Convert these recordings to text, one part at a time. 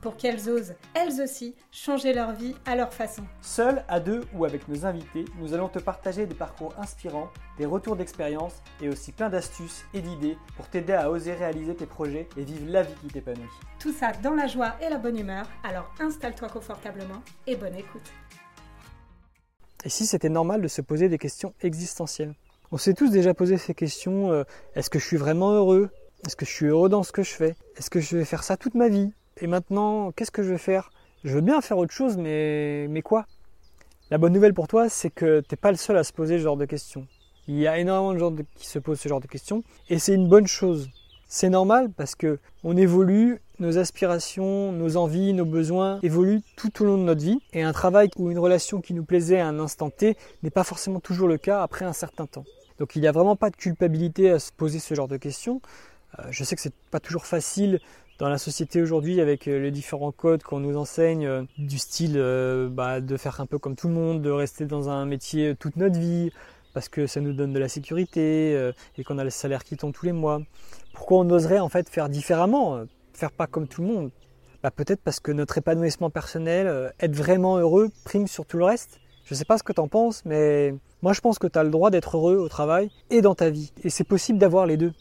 pour qu'elles osent, elles aussi, changer leur vie à leur façon. Seuls, à deux ou avec nos invités, nous allons te partager des parcours inspirants, des retours d'expérience et aussi plein d'astuces et d'idées pour t'aider à oser réaliser tes projets et vivre la vie qui t'épanouit. Tout ça dans la joie et la bonne humeur, alors installe-toi confortablement et bonne écoute. Et si c'était normal de se poser des questions existentielles? On s'est tous déjà posé ces questions euh, est-ce que je suis vraiment heureux? Est-ce que je suis heureux dans ce que je fais? Est-ce que je vais faire ça toute ma vie? Et maintenant, qu'est-ce que je vais faire? Je veux bien faire autre chose, mais, quoi? La bonne nouvelle pour toi, c'est que tu n'es pas le seul à se poser ce genre de questions. Il y a énormément de gens qui se posent ce genre de questions, et c'est une bonne chose. C'est normal parce que on évolue, nos aspirations, nos envies, nos besoins évoluent tout au long de notre vie et un travail ou une relation qui nous plaisait à un instant T n'est pas forcément toujours le cas après un certain temps. Donc il n'y a vraiment pas de culpabilité à se poser ce genre de questions. Euh, je sais que c'est pas toujours facile dans la société aujourd'hui avec euh, les différents codes qu'on nous enseigne euh, du style bah, de faire un peu comme tout le monde, de rester dans un métier toute notre vie parce que ça nous donne de la sécurité et qu'on a le salaire qui tombe tous les mois. Pourquoi on oserait en fait faire différemment, faire pas comme tout le monde? Bah, Peut-être parce que notre épanouissement personnel, être vraiment heureux, prime sur tout le reste. Je sais pas ce que tu en penses, mais moi je pense que tu as le droit d'être heureux au travail et dans ta vie. Et c'est possible d'avoir les deux.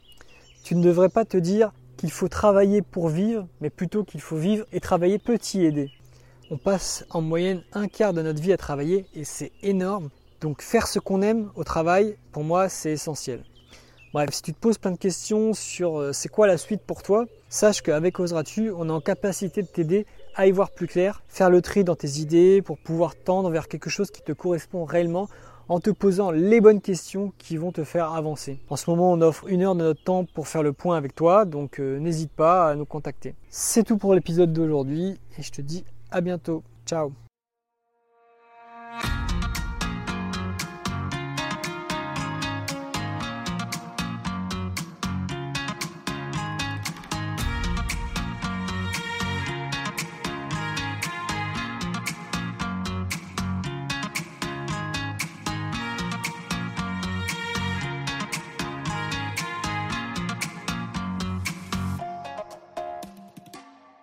Tu ne devrais pas te dire qu'il faut travailler pour vivre, mais plutôt qu'il faut vivre et travailler petit aider. On passe en moyenne un quart de notre vie à travailler et c'est énorme. Donc faire ce qu'on aime au travail, pour moi, c'est essentiel. Bref, si tu te poses plein de questions sur euh, c'est quoi la suite pour toi, sache qu'avec Oseras-tu, on est en capacité de t'aider à y voir plus clair, faire le tri dans tes idées pour pouvoir tendre vers quelque chose qui te correspond réellement en te posant les bonnes questions qui vont te faire avancer. En ce moment, on offre une heure de notre temps pour faire le point avec toi, donc euh, n'hésite pas à nous contacter. C'est tout pour l'épisode d'aujourd'hui et je te dis à bientôt. Ciao